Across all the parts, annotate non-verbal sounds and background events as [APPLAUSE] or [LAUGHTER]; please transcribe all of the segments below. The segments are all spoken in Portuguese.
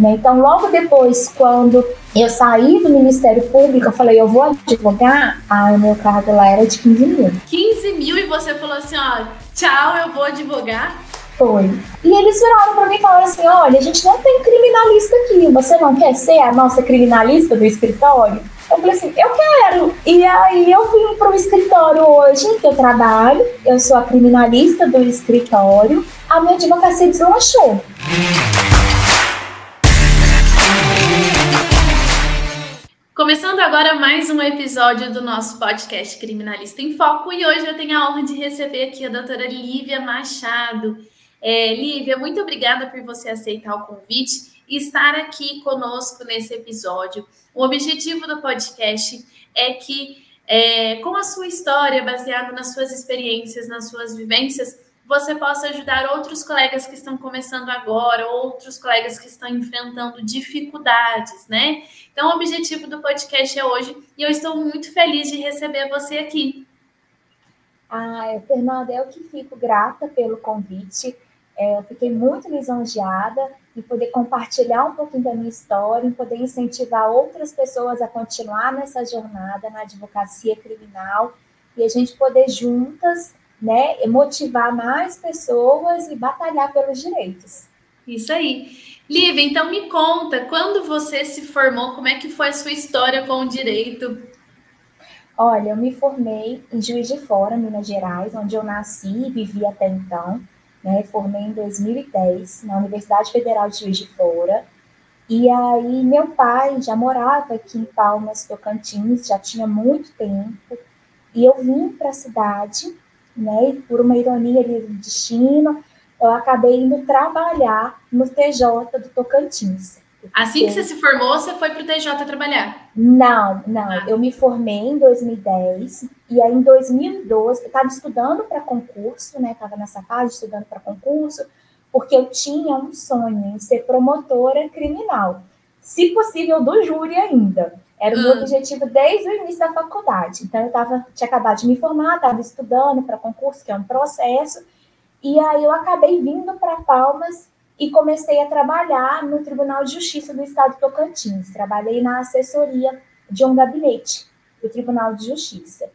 Né? Então, logo depois, quando eu saí do Ministério Público, eu falei, eu vou advogar, aí o meu cargo lá era de 15 mil. 15 mil e você falou assim, ó, tchau, eu vou advogar? Foi. E eles viraram para mim e falaram assim, olha, a gente não tem criminalista aqui, você não quer ser a nossa criminalista do escritório? Eu falei assim, eu quero. E aí eu vim para o escritório hoje que eu trabalho, eu sou a criminalista do escritório, a minha advocacia deslanchou. Começando agora mais um episódio do nosso podcast Criminalista em Foco e hoje eu tenho a honra de receber aqui a doutora Lívia Machado. É, Lívia, muito obrigada por você aceitar o convite e estar aqui conosco nesse episódio. O objetivo do podcast é que, é, com a sua história, baseada nas suas experiências, nas suas vivências, você possa ajudar outros colegas que estão começando agora, outros colegas que estão enfrentando dificuldades, né? Então, o objetivo do podcast é hoje e eu estou muito feliz de receber você aqui. Ah, Fernanda, eu que fico grata pelo convite. É, fiquei muito lisonjeada em poder compartilhar um pouquinho da minha história, em poder incentivar outras pessoas a continuar nessa jornada na advocacia criminal e a gente poder juntas né, motivar mais pessoas e batalhar pelos direitos. Isso aí. Lívia, então me conta, quando você se formou, como é que foi a sua história com o direito? Olha, eu me formei em Juiz de Fora, Minas Gerais, onde eu nasci e vivi até então. Né? Formei em 2010 na Universidade Federal de Juiz de Fora. E aí meu pai já morava aqui em Palmas, Tocantins, já tinha muito tempo. E eu vim para a cidade, né? E por uma ironia de destino, eu acabei indo trabalhar no TJ do Tocantins. Assim que você se formou, você foi para o TJ trabalhar? Não, não. Ah. Eu me formei em 2010 e aí em 2012 eu estava estudando para concurso, né? Estava nessa fase estudando para concurso, porque eu tinha um sonho em ser promotora criminal, se possível do júri ainda. Era o meu ah. objetivo desde o início da faculdade. Então eu tava, tinha acabado de me formar, estava estudando para concurso, que é um processo, e aí eu acabei vindo para Palmas e comecei a trabalhar no Tribunal de Justiça do Estado de Tocantins. Trabalhei na assessoria de um gabinete do Tribunal de Justiça.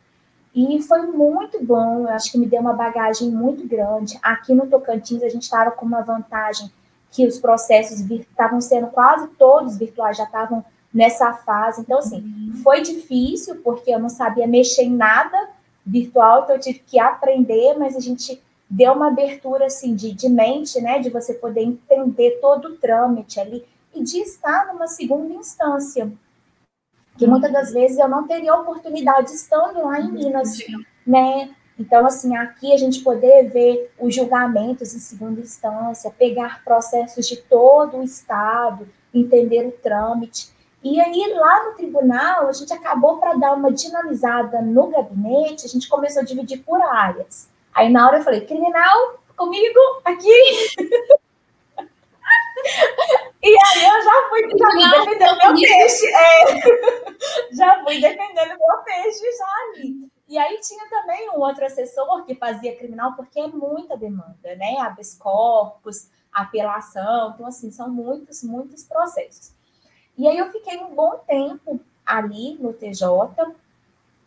E foi muito bom, eu acho que me deu uma bagagem muito grande. Aqui no Tocantins a gente estava com uma vantagem que os processos estavam sendo quase todos virtuais, já estavam nessa fase. Então, assim, foi difícil, porque eu não sabia mexer em nada virtual, então eu tive que aprender, mas a gente deu uma abertura assim de, de mente, né, de você poder entender todo o trâmite ali e de estar numa segunda instância, que muitas das vezes eu não teria oportunidade estando lá em Minas, né? Então, assim, aqui a gente poder ver os julgamentos em segunda instância, pegar processos de todo o Estado, entender o trâmite. E aí, lá no tribunal, a gente acabou para dar uma dinamizada no gabinete, a gente começou a dividir por áreas. Aí na hora eu falei, criminal, comigo, aqui. [LAUGHS] e aí eu já fui, [LAUGHS] já fui defendendo meu peixe. É, já fui defendendo meu peixe já ali. E aí tinha também um outro assessor que fazia criminal, porque é muita demanda, né? Habeas corpus, apelação, então assim, são muitos, muitos processos. E aí eu fiquei um bom tempo ali no TJ.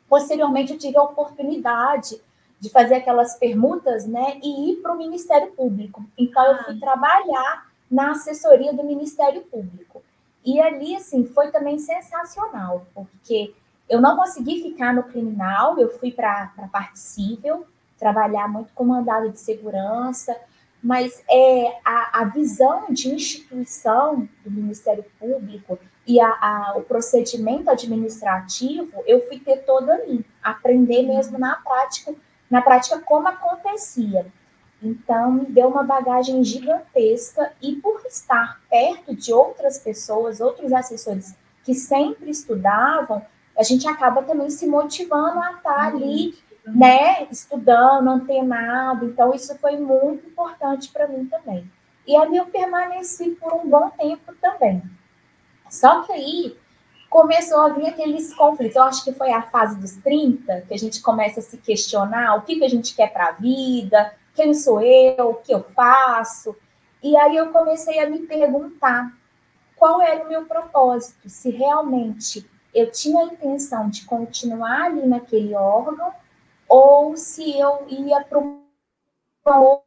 Posteriormente eu tive a oportunidade de fazer aquelas permutas, né, e ir para o Ministério Público. Então, eu fui ah. trabalhar na assessoria do Ministério Público. E ali, assim, foi também sensacional, porque eu não consegui ficar no criminal, eu fui para a parte civil, trabalhar muito com mandado de segurança, mas é, a, a visão de instituição do Ministério Público e a, a, o procedimento administrativo, eu fui ter todo ali, aprender mesmo na prática na prática como acontecia. Então, me deu uma bagagem gigantesca e por estar perto de outras pessoas, outros assessores que sempre estudavam, a gente acaba também se motivando a estar ali, né, estudando, antenado. Então, isso foi muito importante para mim também. E ali eu permaneci por um bom tempo também. Só que aí começou a vir aqueles conflitos. Eu acho que foi a fase dos 30 que a gente começa a se questionar o que, que a gente quer para a vida, quem sou eu, o que eu faço. E aí eu comecei a me perguntar qual era o meu propósito, se realmente eu tinha a intenção de continuar ali naquele órgão ou se eu ia para uma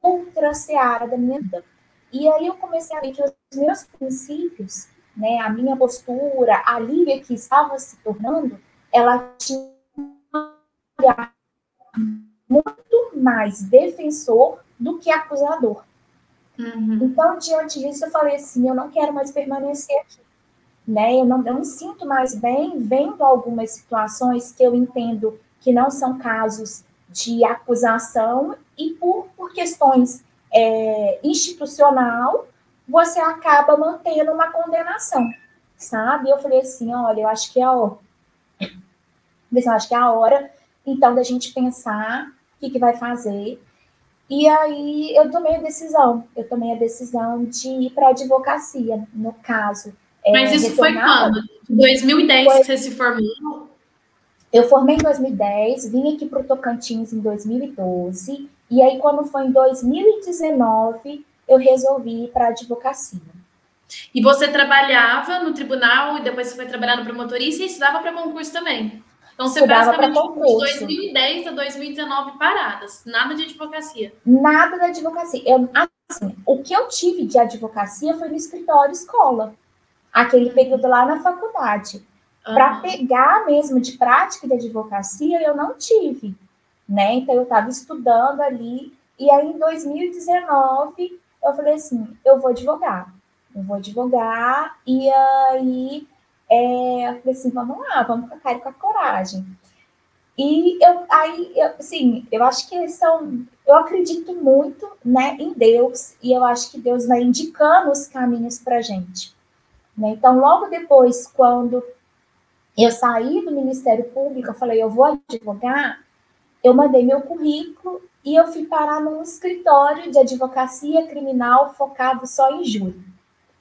outra seara da minha vida. E aí eu comecei a ver que os meus princípios, né, a minha postura, a Lívia que estava se tornando, ela tinha muito mais defensor do que acusador. Uhum. Então, diante disso, eu falei assim: eu não quero mais permanecer aqui. Né? Eu, não, eu me sinto mais bem vendo algumas situações que eu entendo que não são casos de acusação e por, por questões é, institucional, você acaba mantendo uma condenação, sabe? Eu falei assim, olha, eu acho que é a hora, eu acho que é a hora, então, da gente pensar o que, que vai fazer. E aí eu tomei a decisão, eu tomei a decisão de ir para a advocacia, no caso. É, Mas isso foi quando? 2010 foi... que você se formou? Eu formei em 2010, vim aqui para o Tocantins em 2012, e aí quando foi em 2019, eu resolvi ir para a advocacia. E você trabalhava no tribunal e depois você foi trabalhar no promotorista e estudava para concurso também? Então você Estudava basicamente de 2010 a 2019 paradas, nada de advocacia. Nada da advocacia. Eu, assim, o que eu tive de advocacia foi no escritório escola, aquele período lá na faculdade. Uhum. Para pegar mesmo de prática de advocacia, eu não tive, né? Então eu estava estudando ali e aí em 2019 eu falei assim, eu vou advogar, eu vou advogar e aí é, eu falei assim, vamos lá, vamos com a cara e com a coragem. E eu, aí, eu, assim, eu acho que são, eu acredito muito, né, em Deus, e eu acho que Deus vai indicando os caminhos para gente. Né? Então, logo depois, quando eu saí do Ministério Público, eu falei, eu vou advogar, eu mandei meu currículo e eu fui parar num escritório de advocacia criminal focado só em júri.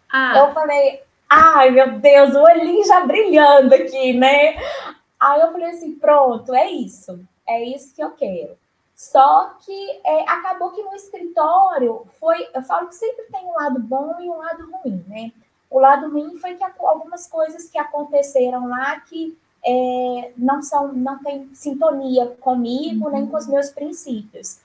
Ah. Eu falei, Ai, meu Deus, o olhinho já brilhando aqui, né? Aí eu falei assim: pronto, é isso. É isso que eu quero. Só que é, acabou que no escritório foi. Eu falo que sempre tem um lado bom e um lado ruim, né? O lado ruim foi que algumas coisas que aconteceram lá que é, não são, não tem sintonia comigo uhum. nem com os meus princípios.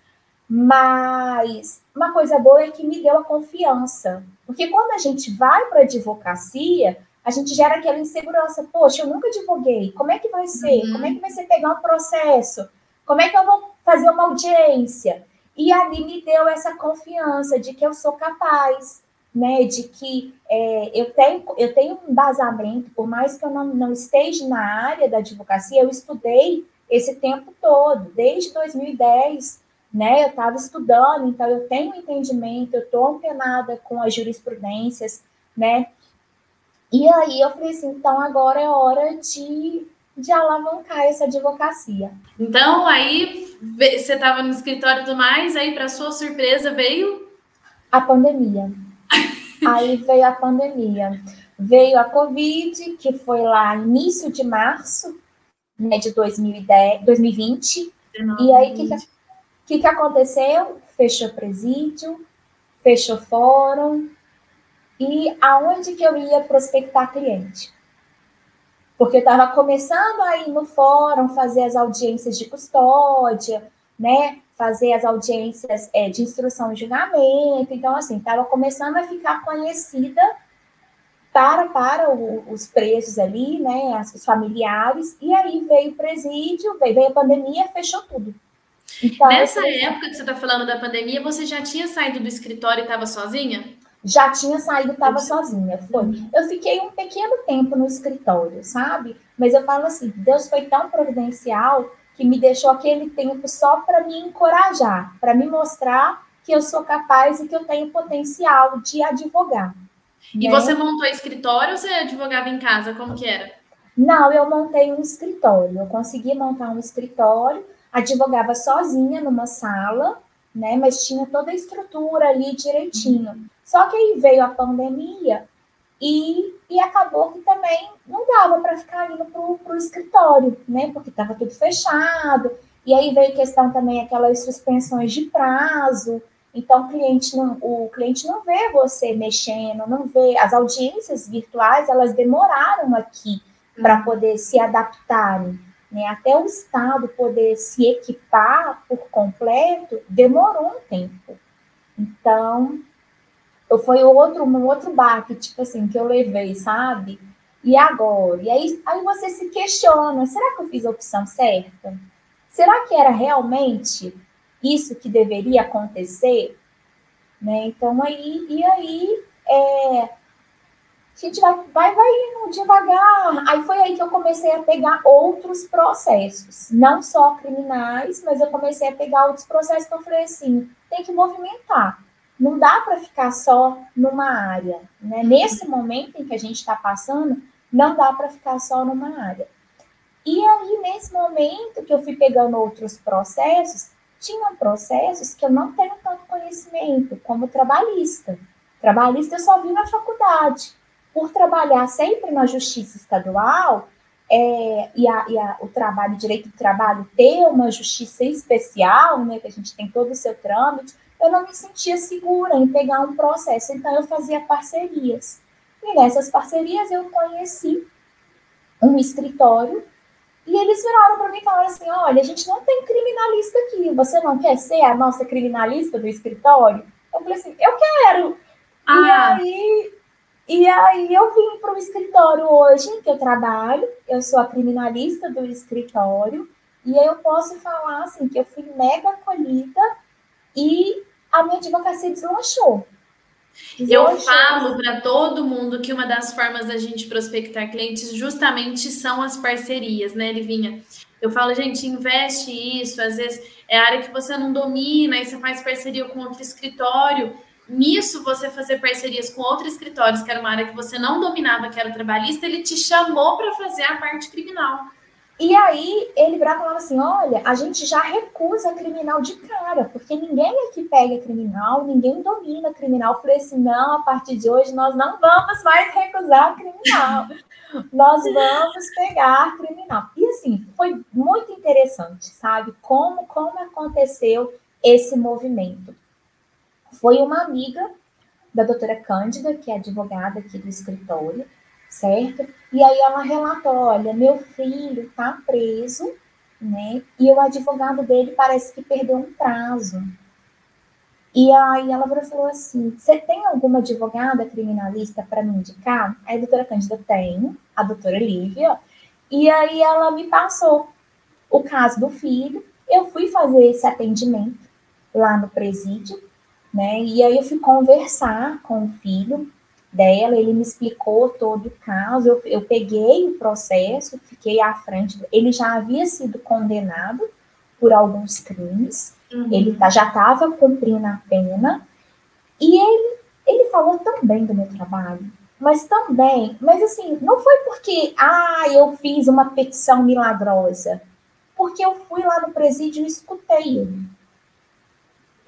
Mas uma coisa boa é que me deu a confiança. Porque quando a gente vai para a advocacia, a gente gera aquela insegurança. Poxa, eu nunca advoguei. Como é que vai ser? Uhum. Como é que vai ser pegar um processo? Como é que eu vou fazer uma audiência? E ali me deu essa confiança de que eu sou capaz, né? De que é, eu, tenho, eu tenho um embasamento, por mais que eu não, não esteja na área da advocacia, eu estudei esse tempo todo, desde 2010 né? Eu estava estudando, então eu tenho entendimento, eu estou antenada com as jurisprudências, né? E aí eu falei assim, então agora é hora de, de alavancar essa advocacia. Então aí você estava no escritório do mais, aí para sua surpresa veio a pandemia. Aí veio a pandemia. Veio a Covid, que foi lá início de março né, de 2010, 2020. 19, e aí, o que, que que, aconteceu? Fechou presídio, fechou fórum, e aonde que eu ia prospectar cliente? Porque eu estava começando a ir no fórum, fazer as audiências de custódia, né? Fazer as audiências é, de instrução e julgamento. Então, assim, estava começando a ficar conhecida para, para o, os presos ali, né? Os familiares. E aí veio o presídio, veio, veio a pandemia, fechou tudo. Então, Nessa época que você está falando da pandemia, você já tinha saído do escritório e estava sozinha? Já tinha saído e estava sozinha. Foi. Uhum. Eu fiquei um pequeno tempo no escritório, sabe? Mas eu falo assim, Deus foi tão providencial que me deixou aquele tempo só para me encorajar, para me mostrar que eu sou capaz e que eu tenho potencial de advogar. E né? você montou escritório ou você advogava em casa? Como que era? Não, eu montei um escritório. Eu consegui montar um escritório advogava sozinha numa sala, né? Mas tinha toda a estrutura ali direitinho. Só que aí veio a pandemia e, e acabou que também não dava para ficar indo para o escritório, né? Porque estava tudo fechado. E aí veio questão também aquelas suspensões de prazo. Então, o cliente não, o cliente não vê você mexendo, não vê. As audiências virtuais, elas demoraram aqui para uhum. poder se adaptarem. Né? Até o Estado poder se equipar por completo, demorou um tempo. Então, foi outro, um outro baque, tipo assim, que eu levei, sabe? E agora? E aí, aí você se questiona: será que eu fiz a opção certa? Será que era realmente isso que deveria acontecer? Né? Então, aí, e aí, é, a gente vai, vai, vai indo devagar. Aí foi aí que eu comecei a pegar outros processos, não só criminais, mas eu comecei a pegar outros processos que eu falei assim: tem que movimentar. Não dá para ficar só numa área. Né? Nesse momento em que a gente está passando, não dá para ficar só numa área. E aí, nesse momento que eu fui pegando outros processos, tinham processos que eu não tenho tanto conhecimento, como trabalhista. Trabalhista eu só vi na faculdade. Por trabalhar sempre na justiça estadual, é, e, a, e a, o trabalho, direito do trabalho ter uma justiça especial, né, que a gente tem todo o seu trâmite, eu não me sentia segura em pegar um processo, então eu fazia parcerias. E nessas parcerias eu conheci um escritório e eles viraram para mim e falaram assim: olha, a gente não tem criminalista aqui, você não quer ser a nossa criminalista do escritório? Eu falei assim: eu quero. Ah. E aí. E aí eu vim para o escritório hoje que eu trabalho, eu sou a criminalista do escritório, e aí eu posso falar assim que eu fui mega acolhida e a minha advocacia deslanchou. Eu falo para todo mundo que uma das formas da gente prospectar clientes justamente são as parcerias, né, Livinha? Eu falo, gente, investe isso, às vezes é área que você não domina, aí você faz parceria com outro escritório. Nisso, você fazer parcerias com outros escritórios, que era uma área que você não dominava, que era o trabalhista, ele te chamou para fazer a parte criminal. E aí ele virava falava assim: olha, a gente já recusa criminal de cara, porque ninguém aqui pega criminal, ninguém domina criminal. Falei assim: não, a partir de hoje nós não vamos mais recusar criminal, nós vamos pegar criminal. E assim, foi muito interessante, sabe? Como, como aconteceu esse movimento. Foi uma amiga da doutora Cândida, que é advogada aqui do escritório, certo? E aí ela relatou, olha, meu filho está preso, né? E o advogado dele parece que perdeu um prazo. E aí ela falou assim: você tem alguma advogada criminalista para me indicar? Aí a doutora Cândida tem, a doutora Lívia, e aí ela me passou o caso do filho. Eu fui fazer esse atendimento lá no presídio, né? E aí eu fui conversar com o filho, dela, ele me explicou todo o caso, eu, eu peguei o processo, fiquei à frente, ele já havia sido condenado por alguns crimes, uhum. ele tá, já estava cumprindo a pena, e ele, ele falou também do meu trabalho, mas também, mas assim, não foi porque, ah, eu fiz uma petição milagrosa, porque eu fui lá no presídio e escutei ele.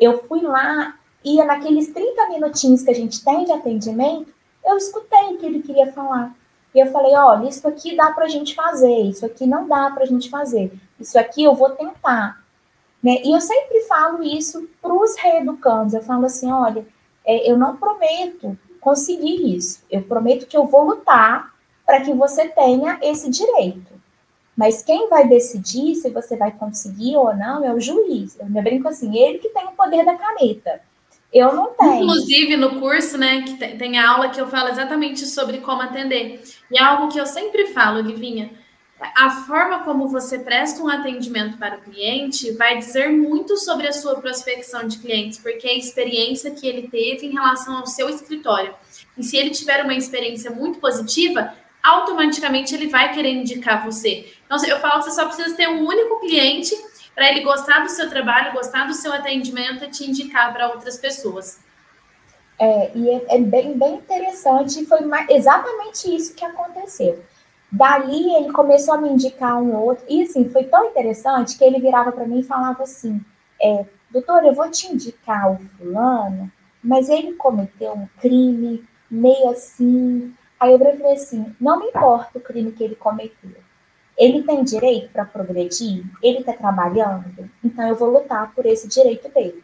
Eu fui lá, ia naqueles 30 minutinhos que a gente tem de atendimento, eu escutei o que ele queria falar. E eu falei, olha, isso aqui dá para a gente fazer, isso aqui não dá para a gente fazer, isso aqui eu vou tentar. Né? E eu sempre falo isso para os reeducandos, eu falo assim, olha, é, eu não prometo conseguir isso, eu prometo que eu vou lutar para que você tenha esse direito. Mas quem vai decidir se você vai conseguir ou não é o juiz. Eu me brinco assim, ele que tem o poder da caneta. Eu não tenho. Inclusive, no curso, né, que tem, tem aula que eu falo exatamente sobre como atender. E é algo que eu sempre falo, Livinha. A forma como você presta um atendimento para o cliente vai dizer muito sobre a sua prospecção de clientes, porque é a experiência que ele teve em relação ao seu escritório. E se ele tiver uma experiência muito positiva, automaticamente ele vai querer indicar você. Então, eu falo que você só precisa ter um único cliente para ele gostar do seu trabalho, gostar do seu atendimento e te indicar para outras pessoas. É, e é, é bem, bem interessante, foi exatamente isso que aconteceu. Dali ele começou a me indicar um outro, e assim, foi tão interessante que ele virava para mim e falava assim: é, doutor, eu vou te indicar o fulano, mas ele cometeu um crime meio assim. Aí eu falei assim: não me importa o crime que ele cometeu. Ele tem direito para progredir? Ele está trabalhando? Então eu vou lutar por esse direito dele.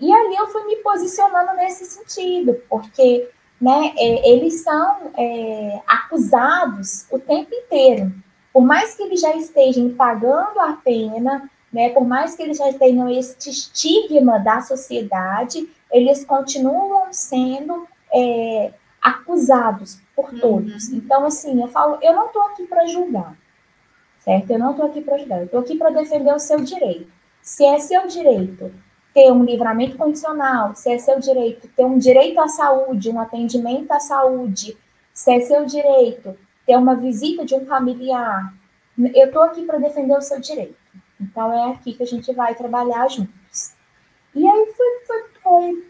E ali eu fui me posicionando nesse sentido, porque né, é, eles são é, acusados o tempo inteiro. Por mais que eles já estejam pagando a pena, né, por mais que eles já tenham este estigma da sociedade, eles continuam sendo é, acusados por uhum. todos. Uhum. Então, assim, eu falo, eu não estou aqui para julgar, certo? Eu não estou aqui para julgar, eu estou aqui para defender o seu direito. Se é seu direito ter um livramento condicional, se é seu direito ter um direito à saúde, um atendimento à saúde, se é seu direito ter uma visita de um familiar, eu estou aqui para defender o seu direito. Então é aqui que a gente vai trabalhar juntos. E aí foi, foi,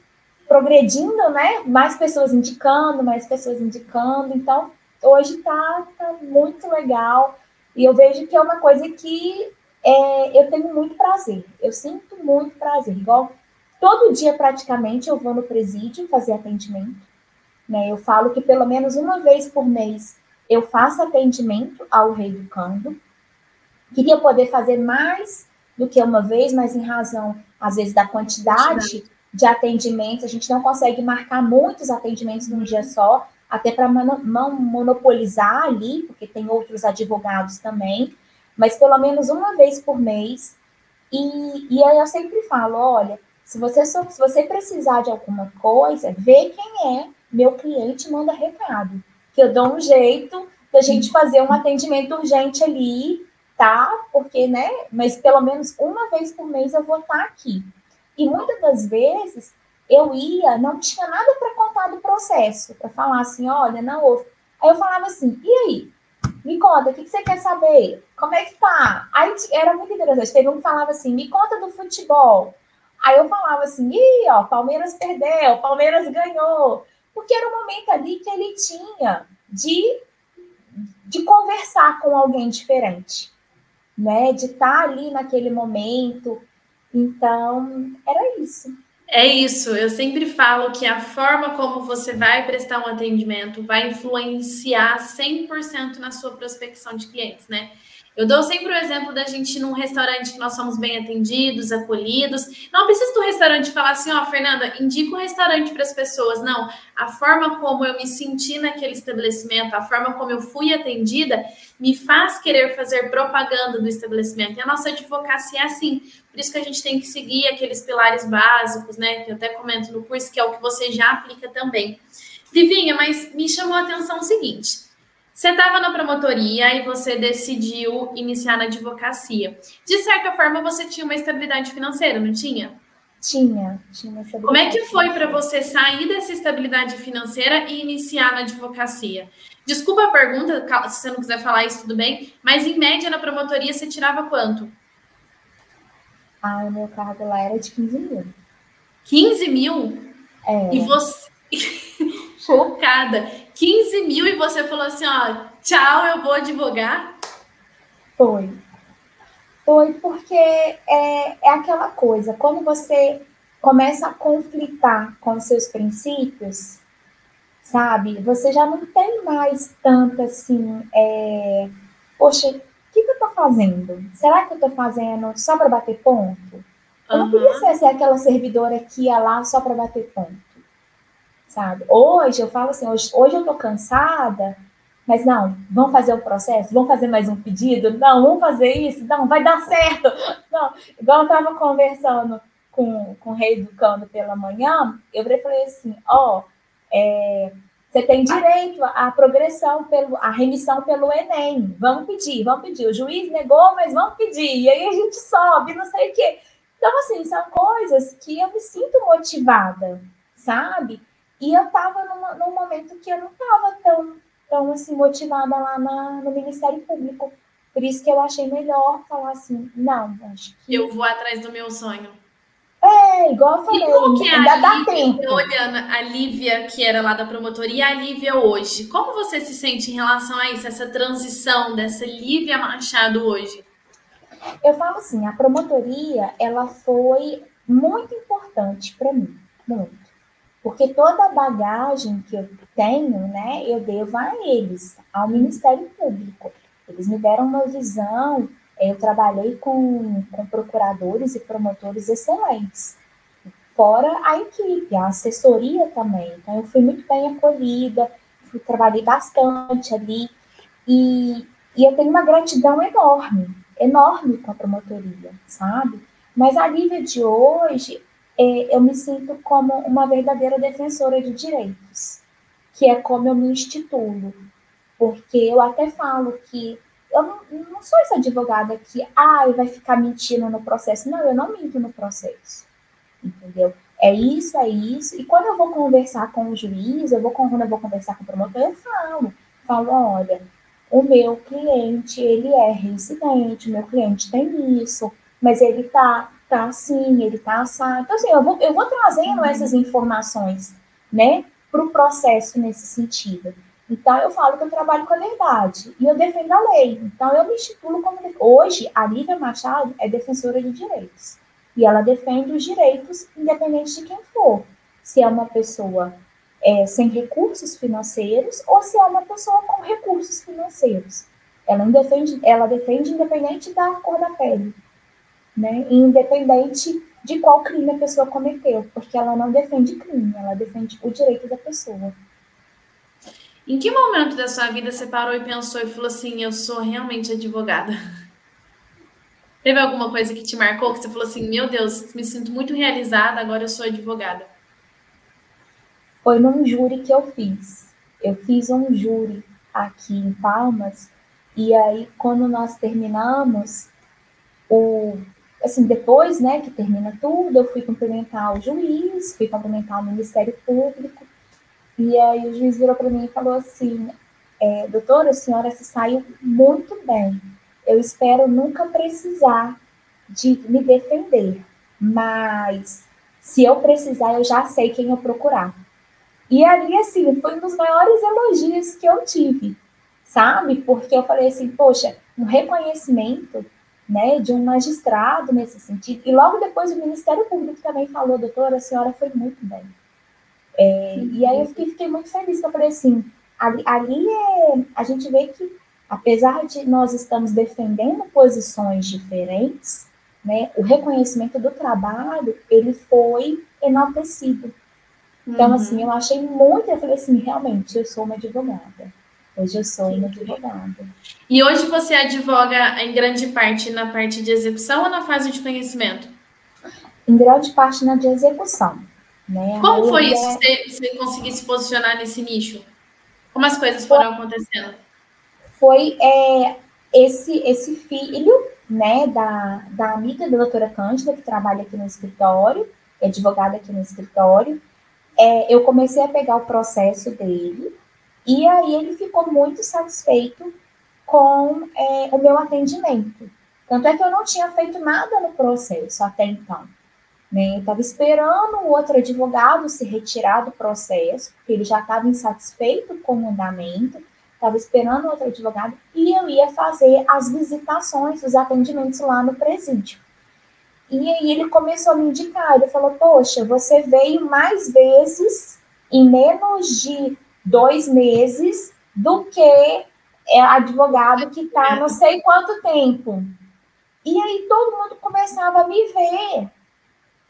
progredindo, né? Mais pessoas indicando, mais pessoas indicando. Então hoje está tá muito legal. E eu vejo que é uma coisa que é, eu tenho muito prazer, eu sinto muito prazer. Igual todo dia, praticamente, eu vou no presídio fazer atendimento. Né? Eu falo que pelo menos uma vez por mês eu faço atendimento ao reeducando. Queria poder fazer mais do que uma vez, mas em razão, às vezes, da quantidade de atendimentos, a gente não consegue marcar muitos atendimentos num dia só, até para não monopolizar ali, porque tem outros advogados também mas pelo menos uma vez por mês. E, e aí eu sempre falo, olha, se você, se você precisar de alguma coisa, vê quem é meu cliente, manda recado, que eu dou um jeito da gente fazer um atendimento urgente ali, tá? Porque, né? Mas pelo menos uma vez por mês eu vou estar aqui. E muitas das vezes eu ia, não tinha nada para contar do processo, para falar assim, olha, não houve. Aí eu falava assim, e aí? Me conta, o que, você quer saber? Como é que tá? Aí era muito interessante. Teve um que falava assim: me conta do futebol. Aí eu falava assim: ih, ó, Palmeiras perdeu, Palmeiras ganhou. Porque era um momento ali que ele tinha de, de conversar com alguém diferente, né? De estar tá ali naquele momento. Então, era isso. É isso, eu sempre falo que a forma como você vai prestar um atendimento vai influenciar 100% na sua prospecção de clientes, né? Eu dou sempre o exemplo da gente num restaurante que nós somos bem atendidos, acolhidos. Não precisa do restaurante falar assim, ó, oh, Fernanda, indica o um restaurante para as pessoas. Não, a forma como eu me senti naquele estabelecimento, a forma como eu fui atendida, me faz querer fazer propaganda do estabelecimento. E a nossa advocacia é assim. Por isso que a gente tem que seguir aqueles pilares básicos, né? Que eu até comento no curso, que é o que você já aplica também. Livinha, mas me chamou a atenção o seguinte você estava na promotoria e você decidiu iniciar na advocacia. De certa forma, você tinha uma estabilidade financeira, não tinha? Tinha, tinha Como é que foi para você sair dessa estabilidade financeira e iniciar na advocacia? Desculpa a pergunta, se você não quiser falar isso, tudo bem, mas em média na promotoria você tirava quanto? Ah, o meu cargo lá era de 15 mil. 15 mil? É. E você. [LAUGHS] Chocada. 15 mil e você falou assim: ó, tchau, eu vou advogar? Foi. Foi porque é, é aquela coisa, quando você começa a conflitar com seus princípios, sabe? Você já não tem mais tanto assim, é, poxa, fazendo? Será que eu tô fazendo só para bater ponto? Eu não queria ser, ser aquela servidora que ia lá só para bater ponto sabe? Hoje eu falo assim, hoje, hoje eu tô cansada, mas não, vamos fazer o processo, vamos fazer mais um pedido, não, vamos fazer isso, não, vai dar certo. Não, igual eu estava conversando com, com o rei do cano pela manhã, eu falei assim, ó, oh, é, você tem direito à progressão, pelo, à remissão pelo Enem. Vamos pedir, vamos pedir. O juiz negou, mas vamos pedir. E aí a gente sobe, não sei o quê. Então, assim, são coisas que eu me sinto motivada, sabe? E eu estava num momento que eu não estava tão, tão assim, motivada lá na, no Ministério Público. Por isso que eu achei melhor falar assim, não, acho que... Eu vou atrás do meu sonho. É, igual eu falei, e como que é ainda dá tempo. Olhando a Lívia, que era lá da promotoria, a Lívia hoje. Como você se sente em relação a isso, essa transição dessa Lívia Machado hoje? Eu falo assim, a promotoria, ela foi muito importante para mim, muito. Porque toda a bagagem que eu tenho, né, eu devo a eles, ao Ministério Público. Eles me deram uma visão, eu trabalhei com, com procuradores e promotores excelentes. fora a equipe, a assessoria também. Então, eu fui muito bem acolhida, fui, trabalhei bastante ali, e, e eu tenho uma gratidão enorme, enorme com a promotoria, sabe? Mas a Lívia de hoje, é, eu me sinto como uma verdadeira defensora de direitos, que é como eu me institulo. Porque eu até falo que eu não, não sou essa advogada que ah, vai ficar mentindo no processo. Não, eu não minto no processo. Entendeu? É isso, é isso. E quando eu vou conversar com o juiz, eu vou, quando eu vou conversar com o promotor, eu falo. Falo, olha, o meu cliente, ele é residente, o meu cliente tem isso, mas ele tá, tá assim, ele tá assado. Então, assim, eu vou, eu vou trazendo essas informações, né, para o processo nesse sentido. Então, eu falo que eu trabalho com a verdade e eu defendo a lei. Então, eu me institulo como. Hoje, a Lívia Machado é defensora de direitos. E ela defende os direitos, independente de quem for. Se é uma pessoa é, sem recursos financeiros ou se é uma pessoa com recursos financeiros. Ela defende, ela defende independente da cor da pele, né? independente de qual crime a pessoa cometeu, porque ela não defende crime, ela defende o direito da pessoa. Em que momento da sua vida você parou e pensou e falou assim: eu sou realmente advogada? [LAUGHS] Teve alguma coisa que te marcou que você falou assim: meu Deus, me sinto muito realizada, agora eu sou advogada? Foi num júri que eu fiz. Eu fiz um júri aqui em Palmas, e aí quando nós terminamos, o assim, depois, né, que termina tudo, eu fui cumprimentar o juiz, fui cumprimentar o Ministério Público, e aí o juiz virou para mim e falou assim: é, doutora, a senhora se saiu muito bem. Eu espero nunca precisar de me defender, mas se eu precisar, eu já sei quem eu procurar. E ali, assim, foi um dos maiores elogios que eu tive, sabe? Porque eu falei assim, poxa, um reconhecimento né, de um magistrado nesse sentido. E logo depois o Ministério Público também falou, doutora, a senhora foi muito bem. É, e aí eu fiquei, fiquei muito feliz, eu falei assim, ali, ali é, a gente vê que, apesar de nós estamos defendendo posições diferentes, né, o reconhecimento do trabalho, ele foi enaltecido. Então, uhum. assim, eu achei muito, eu falei assim, realmente, eu sou uma advogada. Hoje eu sou uma advogada. E hoje você advoga em grande parte na parte de execução ou na fase de conhecimento? Em grande parte na de execução. Né? Como foi isso? Você, você conseguir se posicionar nesse nicho? Como as coisas foram acontecendo? Foi é, esse, esse filho né, da, da amiga da doutora Cândida, que trabalha aqui no escritório, é advogada aqui no escritório. É, eu comecei a pegar o processo dele, e aí ele ficou muito satisfeito com é, o meu atendimento. Tanto é que eu não tinha feito nada no processo até então. Né? Estava esperando o outro advogado se retirar do processo, porque ele já estava insatisfeito com o andamento, estava esperando outro advogado, e eu ia fazer as visitações, os atendimentos lá no presídio. E aí ele começou a me indicar, ele falou, poxa, você veio mais vezes em menos de dois meses do que é advogado que está não sei quanto tempo. E aí todo mundo começava a me ver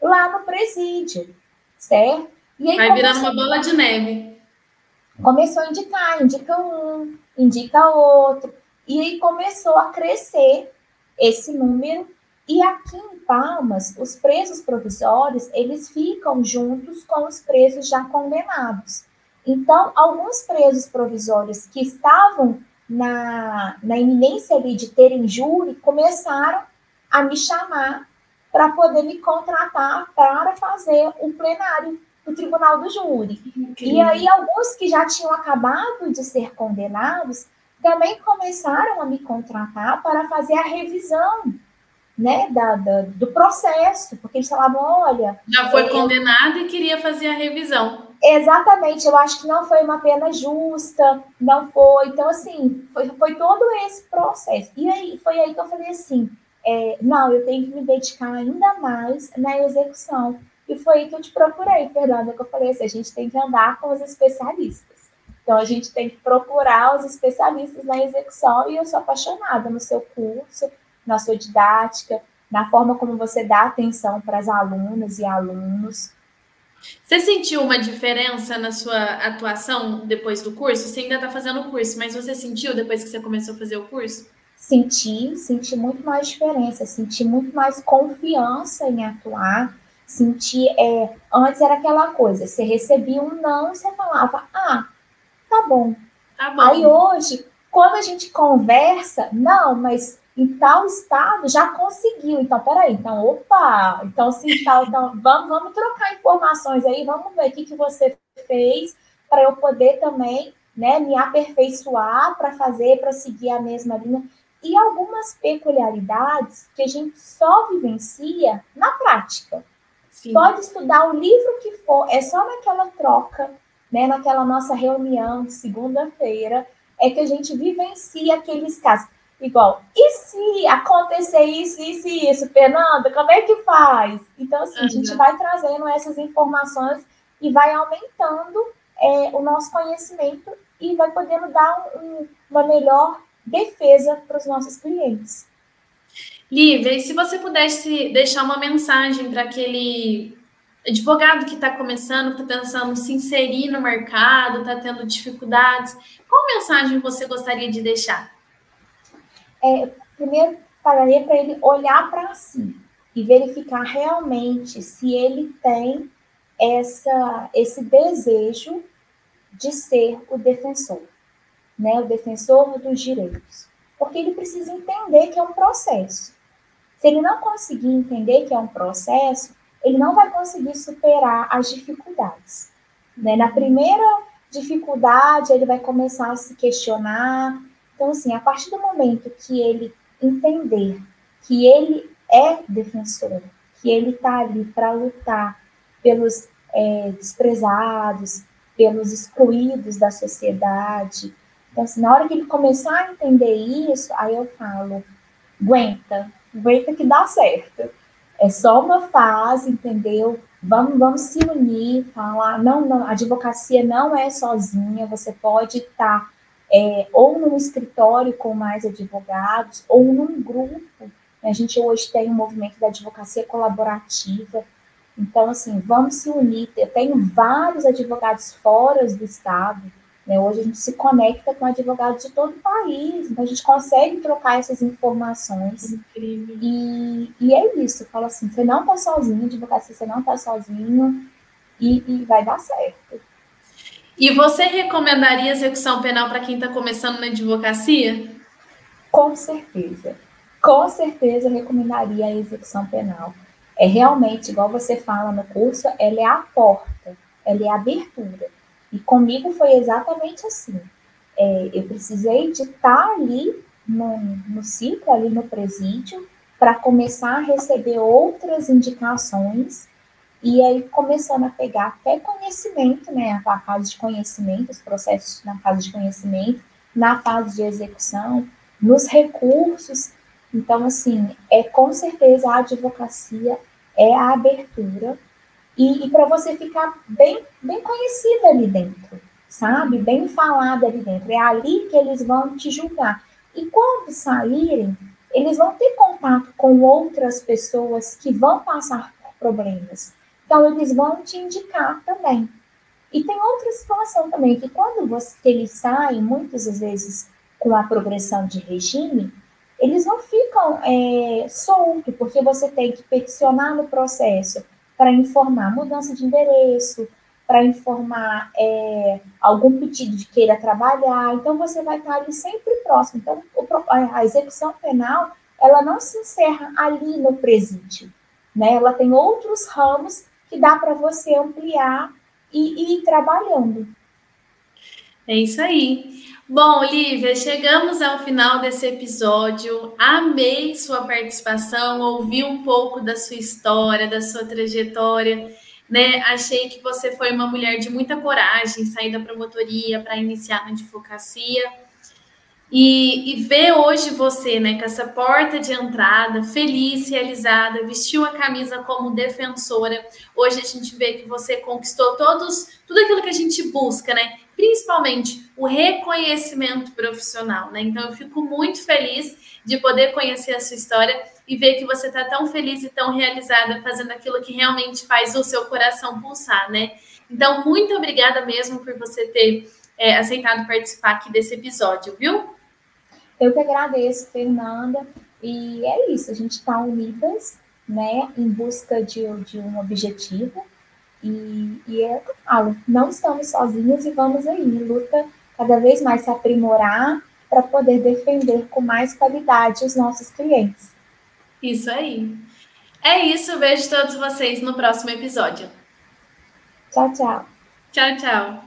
lá no presídio, certo? E aí Vai virando uma bola de neve. Começou a indicar, indica um, indica outro. E aí começou a crescer esse número. E aqui em Palmas, os presos provisórios, eles ficam juntos com os presos já condenados. Então, alguns presos provisórios que estavam na, na iminência ali de terem júri começaram a me chamar para poder me contratar para fazer um plenário no tribunal do júri. E aí, alguns que já tinham acabado de ser condenados também começaram a me contratar para fazer a revisão né, da, da, do processo, porque eles falavam, olha... Já foi é, condenado e queria fazer a revisão. Exatamente, eu acho que não foi uma pena justa, não foi, então assim, foi, foi todo esse processo. E aí, foi aí que eu falei assim, é, não, eu tenho que me dedicar ainda mais na execução. E foi aí que eu te procurei, Fernanda, que eu falei assim, a gente tem que andar com os especialistas. Então, a gente tem que procurar os especialistas na execução, e eu sou apaixonada no seu curso, na sua didática, na forma como você dá atenção para as alunas e alunos, Você sentiu uma diferença na sua atuação depois do curso? Você ainda está fazendo o curso, mas você sentiu depois que você começou a fazer o curso? Senti, senti muito mais diferença, senti muito mais confiança em atuar, senti, é, antes era aquela coisa, você recebia um não, você falava, ah, tá bom. Tá bom. Aí hoje, quando a gente conversa, não, mas em tal estado já conseguiu. Então, peraí, então, opa, então se tal, então vamos, vamos trocar informações aí, vamos ver o que, que você fez para eu poder também né, me aperfeiçoar para fazer, para seguir a mesma linha. E algumas peculiaridades que a gente só vivencia na prática. Sim. Pode estudar o livro que for, é só naquela troca, né, naquela nossa reunião de segunda-feira, é que a gente vivencia aqueles casos. Igual, e se acontecer isso, isso e isso, Fernanda, como é que faz? Então, assim, uhum. a gente vai trazendo essas informações e vai aumentando é, o nosso conhecimento e vai podendo dar um, uma melhor defesa para os nossos clientes. Lívia, e se você pudesse deixar uma mensagem para aquele advogado que está começando, que está tentando se inserir no mercado, está tendo dificuldades, qual mensagem você gostaria de deixar? é, primeiro falaria para ele olhar para si e verificar realmente se ele tem essa, esse desejo de ser o defensor, né? o defensor dos direitos. Porque ele precisa entender que é um processo. Se ele não conseguir entender que é um processo, ele não vai conseguir superar as dificuldades. Né? Na primeira dificuldade, ele vai começar a se questionar, então, assim, a partir do momento que ele entender que ele é defensor, que ele está ali para lutar pelos é, desprezados, pelos excluídos da sociedade. Então, assim, na hora que ele começar a entender isso, aí eu falo, aguenta, aguenta que dá certo. É só uma fase, entendeu? Vamos, vamos se unir, falar, não, não, a advocacia não é sozinha, você pode estar tá é, ou num escritório com mais advogados, ou num grupo. A gente hoje tem um movimento da advocacia colaborativa. Então, assim, vamos se unir. Eu tenho vários advogados fora do estado. Né? Hoje a gente se conecta com advogados de todo o país. Então, a gente consegue trocar essas informações. Incrível. E, e é isso. Eu falo assim, você não está sozinho, advocacia, você não está sozinho. E, e vai dar certo. E você recomendaria execução penal para quem está começando na advocacia? Com certeza. Com certeza recomendaria a execução penal. É realmente, igual você fala no curso, ela é a porta, ela é a abertura. E comigo foi exatamente assim. É, eu precisei de estar ali no, no ciclo, ali no presídio, para começar a receber outras indicações e aí começando a pegar até conhecimento, né, a fase de conhecimento, os processos na fase de conhecimento, na fase de execução, nos recursos. Então, assim, é com certeza a advocacia é a abertura e, e para você ficar bem, bem conhecida ali dentro, sabe? Bem falada ali dentro. É ali que eles vão te julgar. E quando saírem, eles vão ter contato com outras pessoas que vão passar por problemas. Então, eles vão te indicar também. E tem outra situação também, que quando você, eles saem, muitas vezes, com a progressão de regime, eles não ficam é, soltos, porque você tem que peticionar no processo para informar mudança de endereço, para informar é, algum pedido de queira trabalhar. Então, você vai estar ali sempre próximo. Então, a execução penal, ela não se encerra ali no presídio. Né? Ela tem outros ramos que dá para você ampliar e, e ir trabalhando. É isso aí. Bom, Lívia, chegamos ao final desse episódio. Amei sua participação, ouvi um pouco da sua história, da sua trajetória. Né? Achei que você foi uma mulher de muita coragem, sair da promotoria para iniciar na advocacia. E, e ver hoje você, né, com essa porta de entrada, feliz, realizada, vestiu a camisa como defensora. Hoje a gente vê que você conquistou todos, tudo aquilo que a gente busca, né? Principalmente o reconhecimento profissional, né? Então eu fico muito feliz de poder conhecer a sua história e ver que você está tão feliz e tão realizada fazendo aquilo que realmente faz o seu coração pulsar, né? Então, muito obrigada mesmo por você ter é, aceitado participar aqui desse episódio, viu? Eu que agradeço, Fernanda. E é isso, a gente está unidas, né, em busca de, de um objetivo. E, e é o que eu falo, não estamos sozinhos e vamos aí, luta cada vez mais se aprimorar para poder defender com mais qualidade os nossos clientes. Isso aí. É isso, vejo todos vocês no próximo episódio. Tchau, tchau. Tchau, tchau.